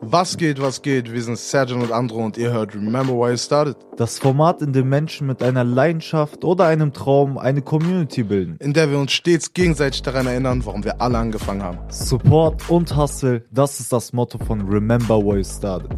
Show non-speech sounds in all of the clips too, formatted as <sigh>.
Was geht, was geht? Wir sind Sergeant und Andro und ihr hört Remember Why You Started. Das Format, in dem Menschen mit einer Leidenschaft oder einem Traum eine Community bilden. In der wir uns stets gegenseitig daran erinnern, warum wir alle angefangen haben. Support und Hustle, das ist das Motto von Remember Why You Started.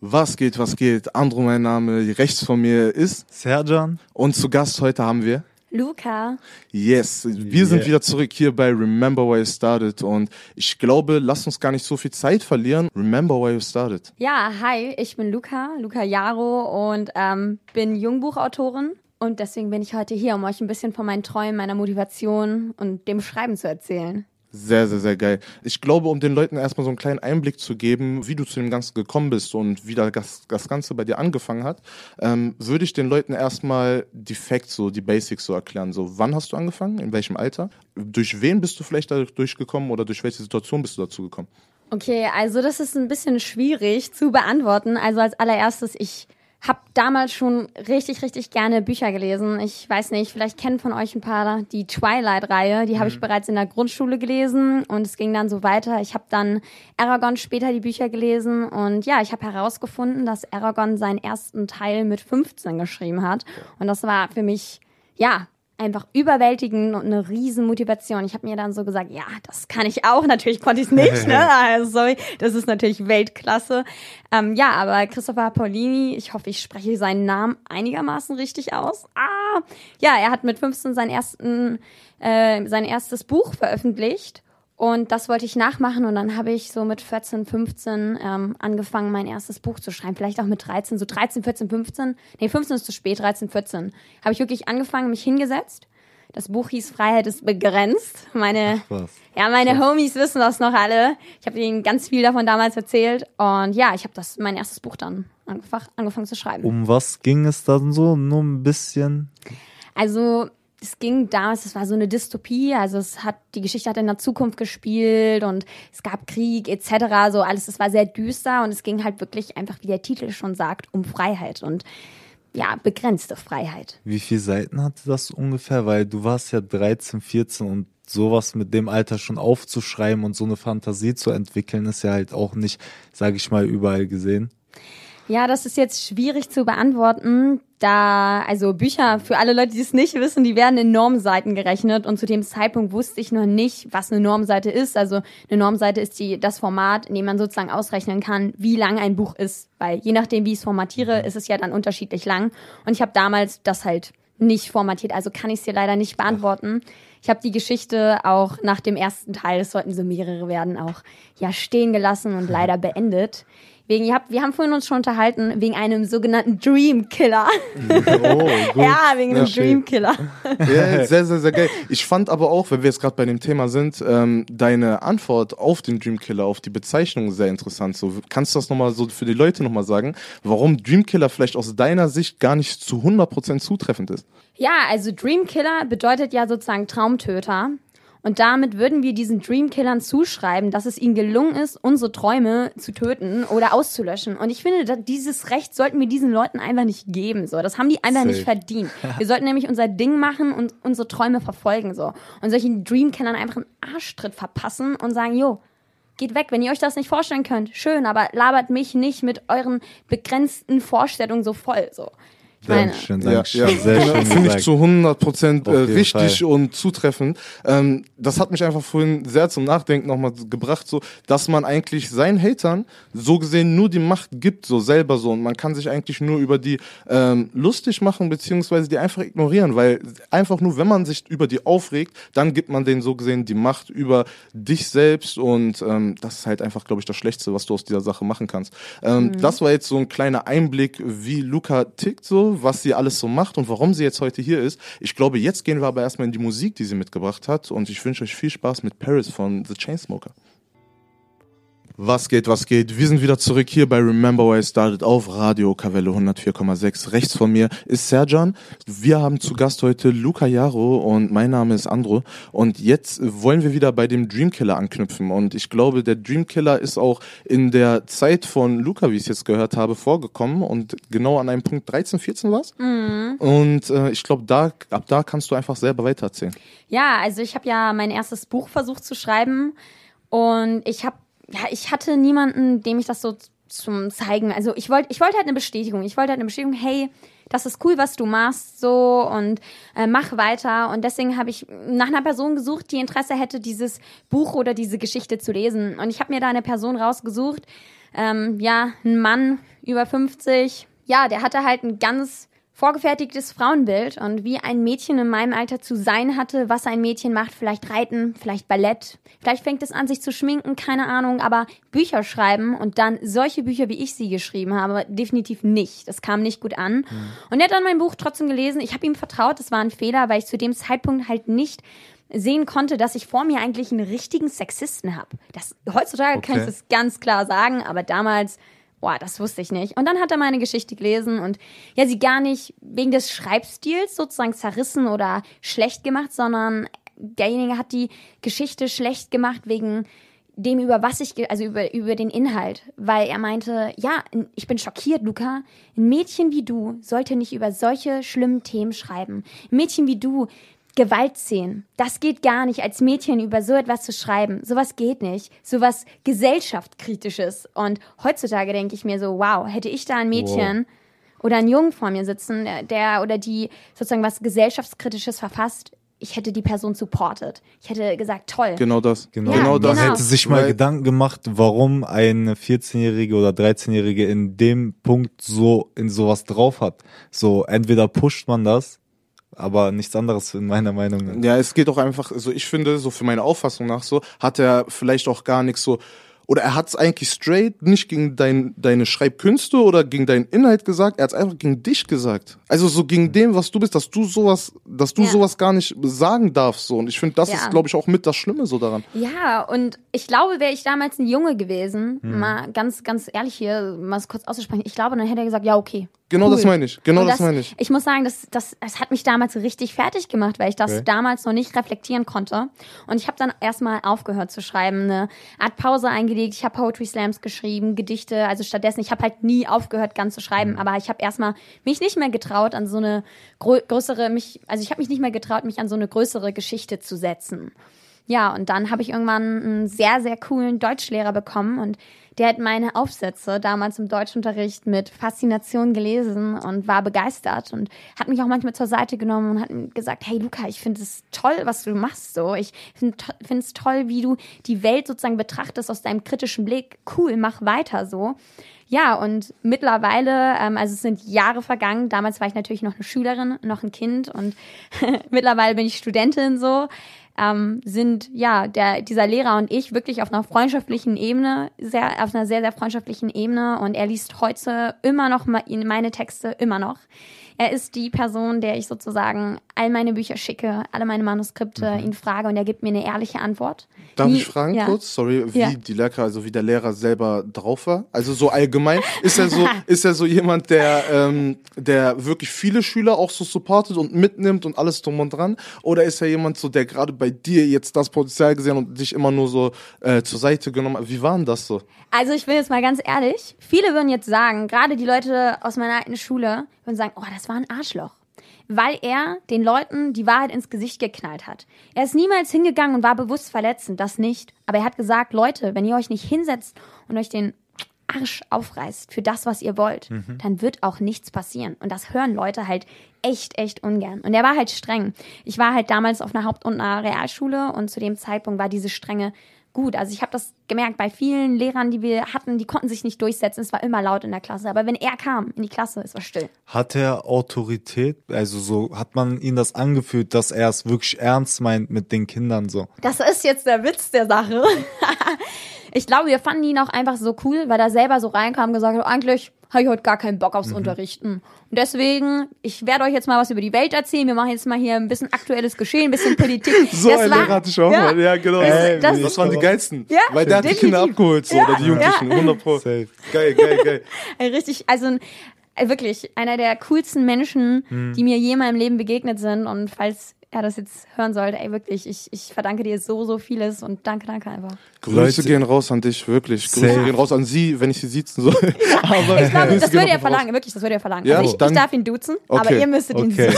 Was geht, was geht? Andro, mein Name, rechts von mir ist. Serjan. Und zu Gast heute haben wir. Luca. Yes, wir sind wieder zurück hier bei Remember Why You Started und ich glaube, lasst uns gar nicht so viel Zeit verlieren. Remember Why You Started. Ja, hi, ich bin Luca, Luca Jaro und ähm, bin Jungbuchautorin und deswegen bin ich heute hier, um euch ein bisschen von meinen Träumen, meiner Motivation und dem Schreiben zu erzählen. Sehr, sehr, sehr geil. Ich glaube, um den Leuten erstmal so einen kleinen Einblick zu geben, wie du zu dem Ganzen gekommen bist und wie das, das Ganze bei dir angefangen hat, ähm, würde ich den Leuten erstmal die Facts, so die Basics so erklären. So, wann hast du angefangen? In welchem Alter? Durch wen bist du vielleicht da durchgekommen oder durch welche Situation bist du dazu gekommen? Okay, also das ist ein bisschen schwierig zu beantworten. Also als allererstes, ich habe damals schon richtig, richtig gerne Bücher gelesen. Ich weiß nicht, vielleicht kennen von euch ein paar die Twilight-Reihe. Die habe ich mhm. bereits in der Grundschule gelesen und es ging dann so weiter. Ich habe dann Aragon später die Bücher gelesen und ja, ich habe herausgefunden, dass Aragon seinen ersten Teil mit 15 geschrieben hat. Und das war für mich, ja, einfach überwältigend und eine riesen Motivation. Ich habe mir dann so gesagt, ja, das kann ich auch. Natürlich konnte ich es nicht, <laughs> ne? Also, sorry, das ist natürlich Weltklasse. Ähm, ja, aber Christopher Paulini, ich hoffe, ich spreche seinen Namen einigermaßen richtig aus. Ah, ja, er hat mit 15 sein ersten, äh, sein erstes Buch veröffentlicht und das wollte ich nachmachen und dann habe ich so mit 14, 15 ähm, angefangen, mein erstes Buch zu schreiben. Vielleicht auch mit 13, so 13, 14, 15. Nee, 15 ist zu spät, 13, 14. Habe ich wirklich angefangen, mich hingesetzt. Das Buch hieß Freiheit ist begrenzt. Meine, ja, meine Krass. Homies wissen das noch alle. Ich habe ihnen ganz viel davon damals erzählt. Und ja, ich habe das mein erstes Buch dann einfach angefangen zu schreiben. Um was ging es dann so? Nur ein bisschen? Also es ging damals, es war so eine Dystopie, also es hat, die Geschichte hat in der Zukunft gespielt und es gab Krieg etc., so alles, es war sehr düster und es ging halt wirklich einfach, wie der Titel schon sagt, um Freiheit und ja, begrenzte Freiheit. Wie viele Seiten hatte das ungefähr? Weil du warst ja 13, 14 und sowas mit dem Alter schon aufzuschreiben und so eine Fantasie zu entwickeln, ist ja halt auch nicht, sage ich mal, überall gesehen. Ja, das ist jetzt schwierig zu beantworten, da, also Bücher, für alle Leute, die es nicht wissen, die werden in Normseiten gerechnet und zu dem Zeitpunkt wusste ich noch nicht, was eine Normseite ist. Also eine Normseite ist die, das Format, in dem man sozusagen ausrechnen kann, wie lang ein Buch ist, weil je nachdem, wie ich es formatiere, ist es ja dann unterschiedlich lang. Und ich habe damals das halt nicht formatiert, also kann ich es dir leider nicht beantworten. Ich habe die Geschichte auch nach dem ersten Teil, es sollten so mehrere werden, auch ja stehen gelassen und <laughs> leider beendet. Wegen, ihr habt, wir haben vorhin uns schon unterhalten, wegen einem sogenannten Dream Killer. <laughs> Oh, <laughs> gut. ja, wegen einem Dream Killer. <laughs> Ja, sehr, sehr, sehr geil. Ich fand aber auch, wenn wir jetzt gerade bei dem Thema sind, ähm, deine Antwort auf den Dream Killer, auf die Bezeichnung sehr interessant. So, kannst du das nochmal so für die Leute nochmal sagen, warum Dream Killer vielleicht aus deiner Sicht gar nicht zu 100% zutreffend ist? Ja, also Dream Killer bedeutet ja sozusagen Traumtöter. Und damit würden wir diesen Dreamkillern zuschreiben, dass es ihnen gelungen ist, unsere Träume zu töten oder auszulöschen. Und ich finde, dieses Recht sollten wir diesen Leuten einfach nicht geben. So, das haben die einfach Safe. nicht verdient. <laughs> Wir sollten nämlich unser Ding machen und unsere Träume verfolgen. So. Und solchen Dreamkillern einfach einen Arschtritt verpassen und sagen, jo, geht weg, wenn ihr euch das nicht vorstellen könnt. Schön, aber labert mich nicht mit euren begrenzten Vorstellungen so voll. So. Dankeschön, Dankeschön. Ja, ja. Sehr genau, schön Finde ich zu 100 Prozent äh, richtig Fall. und zutreffend. Ähm, das hat mich einfach vorhin sehr zum Nachdenken nochmal gebracht, so, dass man eigentlich seinen Hatern so gesehen nur die Macht gibt, so selber so. Und man kann sich eigentlich nur über die ähm, lustig machen, beziehungsweise die einfach ignorieren, weil einfach nur, wenn man sich über die aufregt, dann gibt man denen so gesehen die Macht über dich selbst und ähm, das ist halt einfach, glaube ich, das Schlechteste, was du aus dieser Sache machen kannst. Ähm, mhm. Das war jetzt so ein kleiner Einblick, wie Luca tickt so was sie alles so macht und warum sie jetzt heute hier ist. Ich glaube, jetzt gehen wir aber erstmal in die Musik, die sie mitgebracht hat und ich wünsche euch viel Spaß mit Paris von The Chainsmoker. Was geht, was geht? Wir sind wieder zurück hier bei Remember Where I Started auf Radio Kavelle 104,6. Rechts von mir ist Serjan. Wir haben zu Gast heute Luca Jaro und mein Name ist Andro. Und jetzt wollen wir wieder bei dem Dreamkiller anknüpfen. Und ich glaube, der Dreamkiller ist auch in der Zeit von Luca, wie ich es jetzt gehört habe, vorgekommen. Und genau an einem Punkt 13, 14 war es. Mhm. Und äh, ich glaube, da, ab da kannst du einfach selber weitererzählen. Ja, also ich habe ja mein erstes Buch versucht zu schreiben. Und ich habe ja, ich hatte niemanden, dem ich das so zum zeigen. Also ich wollte, ich wollte halt eine Bestätigung. Ich wollte halt eine Bestätigung, hey, das ist cool, was du machst, so und äh, mach weiter. Und deswegen habe ich nach einer Person gesucht, die Interesse hätte, dieses Buch oder diese Geschichte zu lesen. Und ich habe mir da eine Person rausgesucht, ähm, ja, ein Mann über 50. Ja, der hatte halt ein ganz vorgefertigtes Frauenbild und wie ein Mädchen in meinem Alter zu sein hatte, was ein Mädchen macht, vielleicht reiten, vielleicht Ballett, vielleicht fängt es an, sich zu schminken, keine Ahnung, aber Bücher schreiben und dann solche Bücher, wie ich sie geschrieben habe, definitiv nicht. Das kam nicht gut an. Mhm. Und er hat dann mein Buch trotzdem gelesen. Ich habe ihm vertraut, das war ein Fehler, weil ich zu dem Zeitpunkt halt nicht sehen konnte, dass ich vor mir eigentlich einen richtigen Sexisten habe. Das heutzutage okay. kann ich das ganz klar sagen, aber damals boah, das wusste ich nicht. Und dann hat er meine Geschichte gelesen und ja, sie gar nicht wegen des Schreibstils sozusagen zerrissen oder schlecht gemacht, sondern derjenige hat die Geschichte schlecht gemacht wegen dem über was ich, also über, über den Inhalt, weil er meinte, ja, ich bin schockiert, Luca. Ein Mädchen wie du sollte nicht über solche schlimmen Themen schreiben. Ein Mädchen wie du Gewaltszenen. Das geht gar nicht, als Mädchen über so etwas zu schreiben. Sowas geht nicht. Sowas gesellschaftskritisches. Und heutzutage denke ich mir so, wow, hätte ich da ein Mädchen wow. oder einen Jungen vor mir sitzen, der oder die sozusagen was gesellschaftskritisches verfasst, ich hätte die Person supportet. Ich hätte gesagt, toll. Genau das. Genau, ja, genau das. Man hätte sich mal Weil Gedanken gemacht, warum eine 14-Jährige oder 13-Jährige in dem Punkt so in sowas drauf hat. So, entweder pusht man das aber nichts anderes in meiner Meinung. Ja, es geht auch einfach, also ich finde, so für meine Auffassung nach so, hat er vielleicht auch gar nichts so oder er hat es eigentlich straight nicht gegen dein, deine Schreibkünste oder gegen deinen Inhalt gesagt, er hat es einfach gegen dich gesagt. Also so gegen dem, was du bist, dass du sowas, dass du ja. sowas gar nicht sagen darfst. So. Und ich finde, das ja. ist, glaube ich, auch mit das Schlimme so daran. Ja, und ich glaube, wäre ich damals ein Junge gewesen, hm. mal ganz, ganz ehrlich hier, mal kurz auszusprechen, ich glaube, dann hätte er gesagt, ja, okay. Genau cool. das meine ich. Genau das, das, meine ich. Ich muss sagen, das, das, das hat mich damals richtig fertig gemacht, weil ich das okay. damals noch nicht reflektieren konnte. Und ich habe dann erstmal aufgehört zu schreiben, eine Art Pause eingelegt. Ich habe Poetry Slams geschrieben, Gedichte. Also stattdessen, ich habe halt nie aufgehört, ganz zu schreiben. Mhm. Aber ich habe erstmal mich nicht mehr getraut, an so eine größere, mich, also ich habe mich nicht mehr getraut, mich an so eine größere Geschichte zu setzen. Ja, und dann habe ich irgendwann einen sehr, sehr coolen Deutschlehrer bekommen und der hat meine Aufsätze damals im Deutschunterricht mit Faszination gelesen und war begeistert und hat mich auch manchmal zur Seite genommen und hat gesagt, hey Luca, ich finde es toll, was du machst so. Ich finde es toll, wie du die Welt sozusagen betrachtest aus deinem kritischen Blick. Cool, mach weiter so. Ja, und mittlerweile, ähm, also es sind Jahre vergangen. Damals war ich natürlich noch eine Schülerin, noch ein Kind und <laughs> mittlerweile bin ich Studentin so ähm, sind ja der, dieser Lehrer und ich wirklich auf einer freundschaftlichen Ebene, sehr, auf einer sehr, sehr freundschaftlichen Ebene und er liest heute immer noch meine Texte, immer noch. Er ist die Person, der ich sozusagen all meine Bücher schicke, alle meine Manuskripte, mhm. ihn frage und er gibt mir eine ehrliche Antwort. Darf wie, ich fragen ja. kurz, sorry, wie ja. die Lehrer, also wie der Lehrer selber drauf war? Also so allgemein, ist er so, <laughs> ist er so jemand, der, ähm, der wirklich viele Schüler auch so supportet und mitnimmt und alles drum und dran? Oder ist er jemand so, der gerade bei dir jetzt das Potenzial gesehen und dich immer nur so äh, zur Seite genommen hat? Wie war denn das so? Also ich bin jetzt mal ganz ehrlich, viele würden jetzt sagen, gerade die Leute aus meiner alten Schule würden sagen, oh, das war ein Arschloch weil er den Leuten die Wahrheit ins Gesicht geknallt hat. Er ist niemals hingegangen und war bewusst verletzend, das nicht. Aber er hat gesagt, Leute, wenn ihr euch nicht hinsetzt und euch den Arsch aufreißt für das, was ihr wollt, mhm. dann wird auch nichts passieren. Und das hören Leute halt echt, echt ungern. Und er war halt streng. Ich war halt damals auf einer Haupt- und einer Realschule und zu dem Zeitpunkt war diese Strenge gut. Also ich habe das gemerkt bei vielen Lehrern, die wir hatten, die konnten sich nicht durchsetzen. Es war immer laut in der Klasse. Aber wenn er kam in die Klasse, es war still. Hat er Autorität? Also so hat man ihn das angefühlt, dass er es wirklich ernst meint mit den Kindern so? Das ist jetzt der Witz der Sache. <laughs> ich glaube, wir fanden ihn auch einfach so cool, weil er selber so reinkam und gesagt hat, eigentlich habe ich heute gar keinen Bock aufs mhm. Unterrichten. Und deswegen, ich werde euch jetzt mal was über die Welt erzählen. Wir machen jetzt mal hier ein bisschen aktuelles Geschehen, ein bisschen Politik. <laughs> so das ein war, Lehrer hatte ich auch ja, mal. Ja, genau. Ey, das, das, waren die geilsten. Ja, Weil der hat die Kinder abgeholt, so, ja, oder die Jugendlichen. Ja. 100 Pro. Safe. Geil, geil, geil. <laughs> Richtig, also wirklich einer der coolsten Menschen, mhm. die mir je in meinem Leben begegnet sind. Und falls er das jetzt hören sollte, ey, wirklich, ich, ich verdanke dir so, so vieles und danke, danke einfach. Grüße Leute, gehen raus an dich, wirklich. Grüße safe. gehen raus an sie, wenn ich sie sitzen soll. <laughs> Ja, aber ich glaube, das <laughs> würde er verlangen, raus. wirklich, das würde er verlangen. Ja, also ich, dann, ich darf ihn duzen, okay. aber ihr müsstet ihn okay.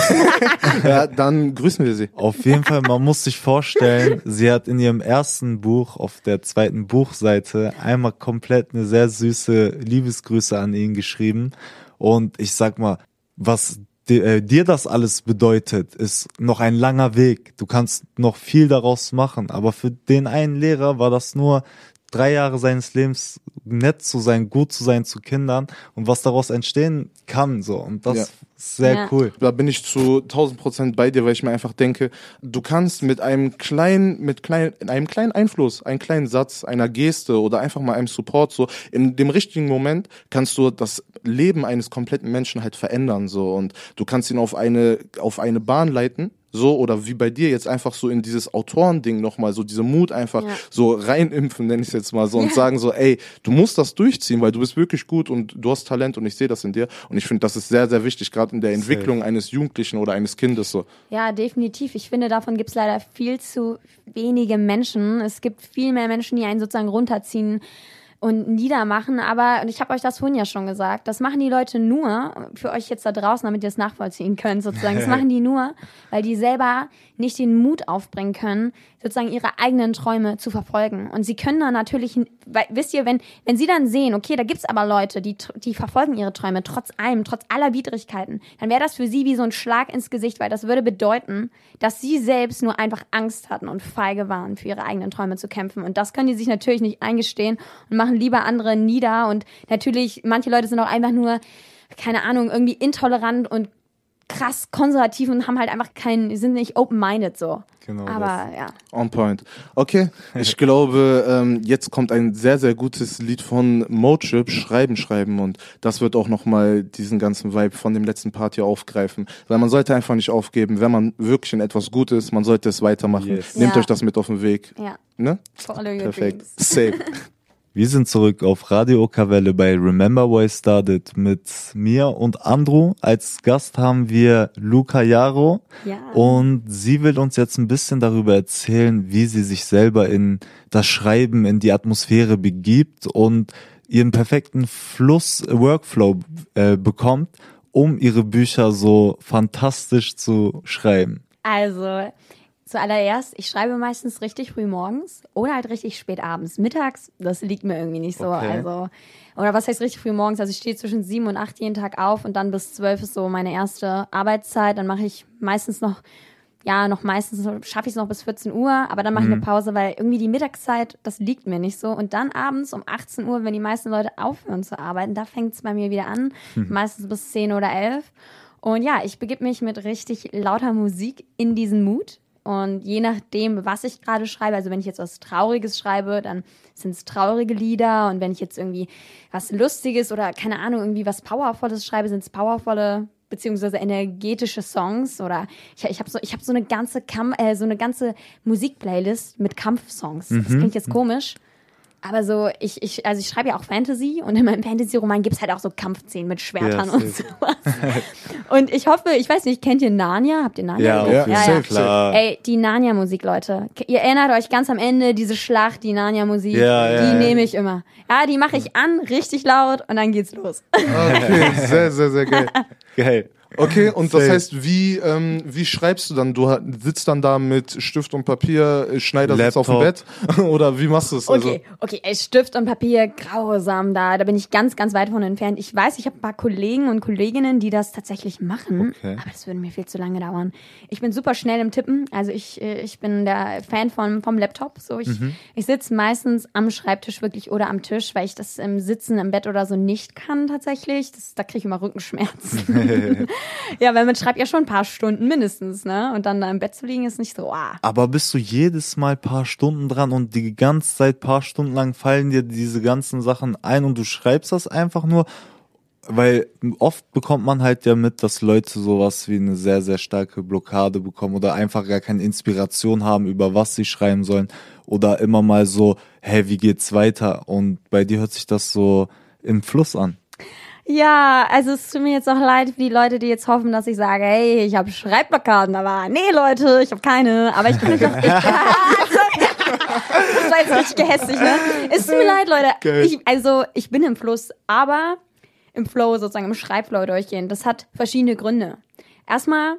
<laughs> ja, dann grüßen wir sie. Auf jeden Fall, man muss sich vorstellen, sie hat in ihrem ersten Buch auf der zweiten Buchseite einmal komplett eine sehr süße Liebesgrüße an ihn geschrieben. Und ich sag mal, was äh, dir das alles bedeutet, ist noch ein langer Weg. Du kannst noch viel daraus machen, aber für den einen Lehrer war das nur drei Jahre seines Lebens nett zu sein, gut zu sein zu Kindern und was daraus entstehen kann, so. Und das ja. ist sehr ja. cool. Da bin ich zu 1000 Prozent bei dir, weil ich mir einfach denke, du kannst mit einem kleinen, mit klein, einem kleinen Einfluss, einem kleinen Satz, einer Geste oder einfach mal einem Support, so, in dem richtigen Moment kannst du das Leben eines kompletten Menschen halt verändern, so. Und du kannst ihn auf eine, auf eine Bahn leiten, so oder wie bei dir jetzt einfach so in dieses Autorending nochmal so diese Mut einfach ja. so reinimpfen, nenne ich es jetzt mal so und ja. sagen so, ey, du musst das durchziehen, weil du bist wirklich gut und du hast Talent und ich sehe das in dir und ich finde, das ist sehr, sehr wichtig, gerade in der Entwicklung Safe. eines Jugendlichen oder eines Kindes so. Ja, definitiv. Ich finde, davon gibt es leider viel zu wenige Menschen. Es gibt viel mehr Menschen, die einen sozusagen runterziehen und niedermachen. Aber, und ich habe euch das vorhin ja schon gesagt, das machen die Leute nur, für euch jetzt da draußen, damit ihr es nachvollziehen könnt, sozusagen. Das <laughs> machen die nur, weil die selber nicht den Mut aufbringen können, sozusagen ihre eigenen Träume zu verfolgen. Und sie können dann natürlich, weil, wisst ihr, wenn, wenn sie dann sehen, okay, da gibt's aber Leute, die, die verfolgen ihre Träume trotz allem, trotz aller Widrigkeiten, dann wäre das für sie wie so ein Schlag ins Gesicht, weil das würde bedeuten, dass sie selbst nur einfach Angst hatten und feige waren, für ihre eigenen Träume zu kämpfen. Und das können die sich natürlich nicht eingestehen und machen lieber andere nieder. Und natürlich, manche Leute sind auch einfach nur, keine Ahnung, irgendwie intolerant und krass konservativ und haben halt einfach keinen, sind nicht open-minded so. Genau. Aber das. ja. On point. Okay, <laughs> ich glaube, ähm, jetzt kommt ein sehr, sehr gutes Lied von Mochip, Schreiben, Schreiben und das wird auch nochmal diesen ganzen Vibe von dem letzten Part hier aufgreifen. Weil man sollte einfach nicht aufgeben, wenn man wirklich in etwas gut ist, man sollte es weitermachen. Yes. Nehmt ja. euch das mit auf den Weg. Ja. Ne? Perfekt. Safe. <laughs> Wir sind zurück auf Radio Okavelle bei Remember Why Started mit mir und Andrew. Als Gast haben wir Luca Jaro ja. und sie will uns jetzt ein bisschen darüber erzählen, wie sie sich selber in das Schreiben, in die Atmosphäre begibt und ihren perfekten Fluss, Workflow äh, bekommt, um ihre Bücher so fantastisch zu schreiben. Also, Zuallererst, ich schreibe meistens richtig früh morgens oder halt richtig spät abends. Mittags, das liegt mir irgendwie nicht so. Okay. Also, oder was heißt richtig früh morgens? Also ich stehe zwischen sieben und acht jeden Tag auf und dann bis zwölf ist so meine erste Arbeitszeit. Dann mache ich meistens noch, ja, noch meistens schaffe ich es noch bis 14 Uhr, aber dann mache mhm. ich eine mhm. Pause, weil irgendwie die Mittagszeit, das liegt mir nicht so. Und dann abends um 18 Uhr, wenn die meisten Leute aufhören zu arbeiten, da fängt es bei mir wieder an. Mhm. Meistens bis 10 oder 11. Und ja, ich begib mich mit richtig lauter Musik in diesen Mut. Und je nachdem, was ich gerade schreibe, also wenn ich jetzt was Trauriges schreibe, dann sind es traurige Lieder. Und wenn ich jetzt irgendwie was Lustiges oder keine Ahnung, irgendwie was Powervolles schreibe, sind es powervolle beziehungsweise energetische Songs oder ich, ich habe so ich habe so eine ganze Kam äh, so eine ganze Musikplaylist mit Kampfsongs. Mhm. Das klingt jetzt komisch, aber so, ich, ich, also ich schreibe ja auch Fantasy und in meinem Fantasy-Roman gibt es halt auch so Kampfszenen mit Schwertern ja, und sowas. und ich hoffe, ich weiß nicht, kennt ihr Narnia? Habt ihr Narnia? Ja, ja, ja, ja. klar. Ey, die Narnia-Musik, Leute. Ihr erinnert euch ganz am Ende, diese Schlacht, die Narnia-Musik, ja, ja, die nehme ich immer. Ja, die mache ich an, richtig laut und dann geht's los. Okay, <laughs> sehr, sehr, sehr geil. geil. Okay, und das heißt, wie, ähm, wie schreibst du dann? Du sitzt dann da mit Stift und Papier, äh, Schneider sitzt auf dem Bett <laughs> oder wie machst du es? Also? Okay, okay, ey, Stift und Papier, grausam da, da bin ich ganz, ganz weit von entfernt. Ich weiß, ich habe ein paar Kollegen und Kolleginnen, die das tatsächlich machen, okay. aber das würde mir viel zu lange dauern. Ich bin super schnell im Tippen, also ich, äh, ich bin der Fan von, vom Laptop, so ich, mhm. ich sitze meistens am Schreibtisch wirklich oder am Tisch, weil ich das im Sitzen im Bett oder so nicht kann tatsächlich. Das, da kriege ich immer Rückenschmerzen. <laughs> <laughs> <laughs> ja, weil man schreibt ja schon ein paar Stunden mindestens, ne? Und dann da im Bett zu liegen ist nicht so, ah. Aber bist du jedes Mal paar Stunden dran und die ganze Zeit paar Stunden lang fallen dir diese ganzen Sachen ein und du schreibst das einfach nur weil oft bekommt man halt ja mit, dass Leute sowas wie eine sehr, sehr starke Blockade bekommen oder einfach gar keine Inspiration haben, über was sie schreiben sollen oder immer mal so, hey, wie geht's weiter? Und bei dir hört sich das so im Fluss an. Ja, also es tut mir jetzt auch leid für die Leute, die jetzt hoffen, dass ich sage, hey, ich habe Schreibblockaden, aber nee, Leute, ich habe keine, aber ich bin <laughs> nicht auf, ich, das war jetzt richtig gehässig, ne? Es tut mir leid, Leute. Ich, also, ich bin im Fluss, aber im Flow, sozusagen im Schreibflow durchgehen. Das hat verschiedene Gründe. Erstmal,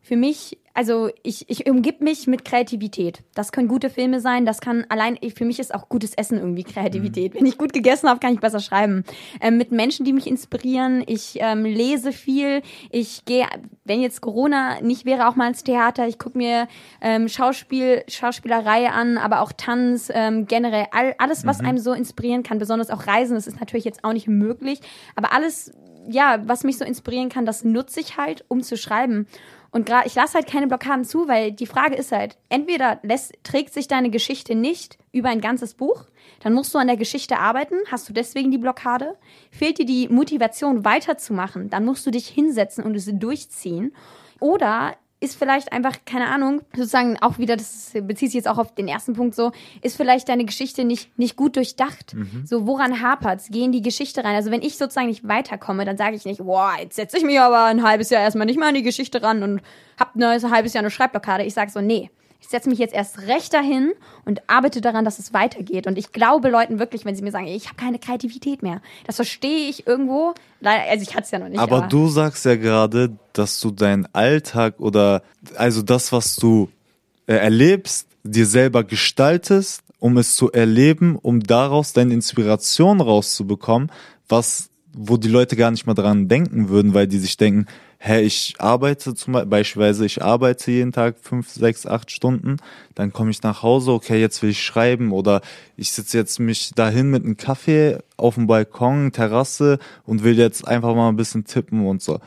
für mich also ich, ich umgib mich mit Kreativität. Das können gute Filme sein, das kann allein, für mich ist auch gutes Essen irgendwie Kreativität. Mhm. Wenn ich gut gegessen habe, kann ich besser schreiben. Ähm, mit Menschen, die mich inspirieren, ich ähm, lese viel, ich gehe, wenn jetzt Corona nicht wäre, auch mal ins Theater, ich gucke mir ähm, Schauspiel, Schauspielerei an, aber auch Tanz, ähm, generell all, alles, was mhm. einem so inspirieren kann, besonders auch Reisen, das ist natürlich jetzt auch nicht möglich, aber alles, ja, was mich so inspirieren kann, das nutze ich halt, um zu schreiben. Und gerade, ich lasse halt keine Blockaden zu, weil die Frage ist halt, entweder lässt, trägt sich deine Geschichte nicht über ein ganzes Buch, dann musst du an der Geschichte arbeiten, hast du deswegen die Blockade. Fehlt dir die Motivation weiterzumachen, dann musst du dich hinsetzen und es durchziehen. Oder ist vielleicht einfach, keine Ahnung, sozusagen auch wieder, das bezieht sich jetzt auch auf den ersten Punkt so, ist vielleicht deine Geschichte nicht, nicht gut durchdacht. Mhm. So, woran hapert's? Geh in die Geschichte rein. Also wenn ich sozusagen nicht weiterkomme, dann sage ich nicht, boah, jetzt setze ich mich aber ein halbes Jahr erstmal nicht mal an die Geschichte ran und hab ein halbes Jahr eine Schreibblockade. Ich sage so, nee, ich setze mich jetzt erst recht dahin und arbeite daran, dass es weitergeht. Und ich glaube Leuten wirklich, wenn sie mir sagen, ich habe keine Kreativität mehr. Das verstehe ich irgendwo. Also ich hatte es ja noch nicht. Aber, aber du sagst ja gerade, dass du deinen Alltag oder also das, was du äh, erlebst, dir selber gestaltest, um es zu erleben, um daraus deine Inspiration rauszubekommen, was wo die Leute gar nicht mal dran denken würden, weil die sich denken, hä, ich arbeite zum Beispiel, ich arbeite jeden Tag fünf, sechs, acht Stunden, dann komme ich nach Hause, okay, jetzt will ich schreiben oder ich sitze jetzt mich dahin mit einem Kaffee auf dem Balkon, Terrasse und will jetzt einfach mal ein bisschen tippen und so.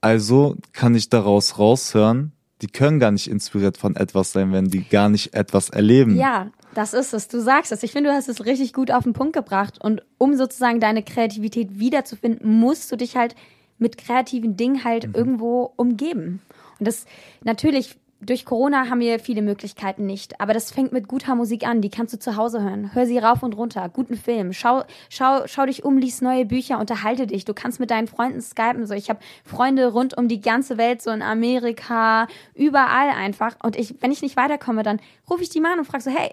Also kann ich daraus raushören, die können gar nicht inspiriert von etwas sein, wenn die gar nicht etwas erleben. Ja, das ist es. Du sagst es. Ich finde, du hast es richtig gut auf den Punkt gebracht. Und um sozusagen deine Kreativität wiederzufinden, musst du dich halt mit kreativen Dingen halt mhm. irgendwo umgeben. Und das natürlich durch Corona haben wir viele Möglichkeiten nicht, aber das fängt mit guter Musik an, die kannst du zu Hause hören. Hör sie rauf und runter, guten Film, schau, schau, schau dich um, lies neue Bücher, unterhalte dich. Du kannst mit deinen Freunden skypen. So, ich habe Freunde rund um die ganze Welt, so in Amerika, überall einfach. Und ich, wenn ich nicht weiterkomme, dann rufe ich die mal an und frage so, hey,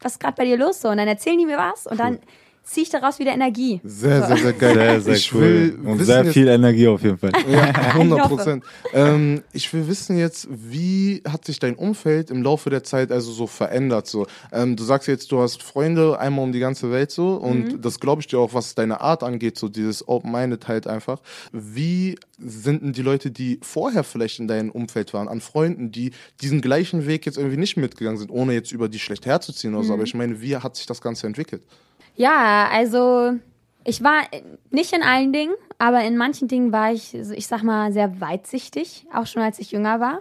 was ist gerade bei dir los so? Und dann erzählen die mir was und dann ziehe ich daraus wieder Energie. Sehr, sehr, sehr geil. Sehr, sehr ich cool. Und sehr viel Energie auf jeden Fall. Ja, <laughs> 100 Prozent. ähm, ich will wissen jetzt, wie hat sich dein Umfeld im Laufe der Zeit also so verändert? So, ähm, du sagst jetzt, du hast Freunde einmal um die ganze Welt so und mhm. das glaube ich dir auch, was deine Art angeht, so dieses Open-Minded halt einfach. Wie sind denn die Leute, die vorher vielleicht in deinem Umfeld waren, an Freunden, die diesen gleichen Weg jetzt irgendwie nicht mitgegangen sind, ohne jetzt über die schlecht herzuziehen oder so? Mhm. Aber ich meine, wie hat sich das Ganze entwickelt? Ja, also ich war nicht in allen Dingen, aber in manchen Dingen war ich, ich sag mal, sehr weitsichtig, auch schon als ich jünger war.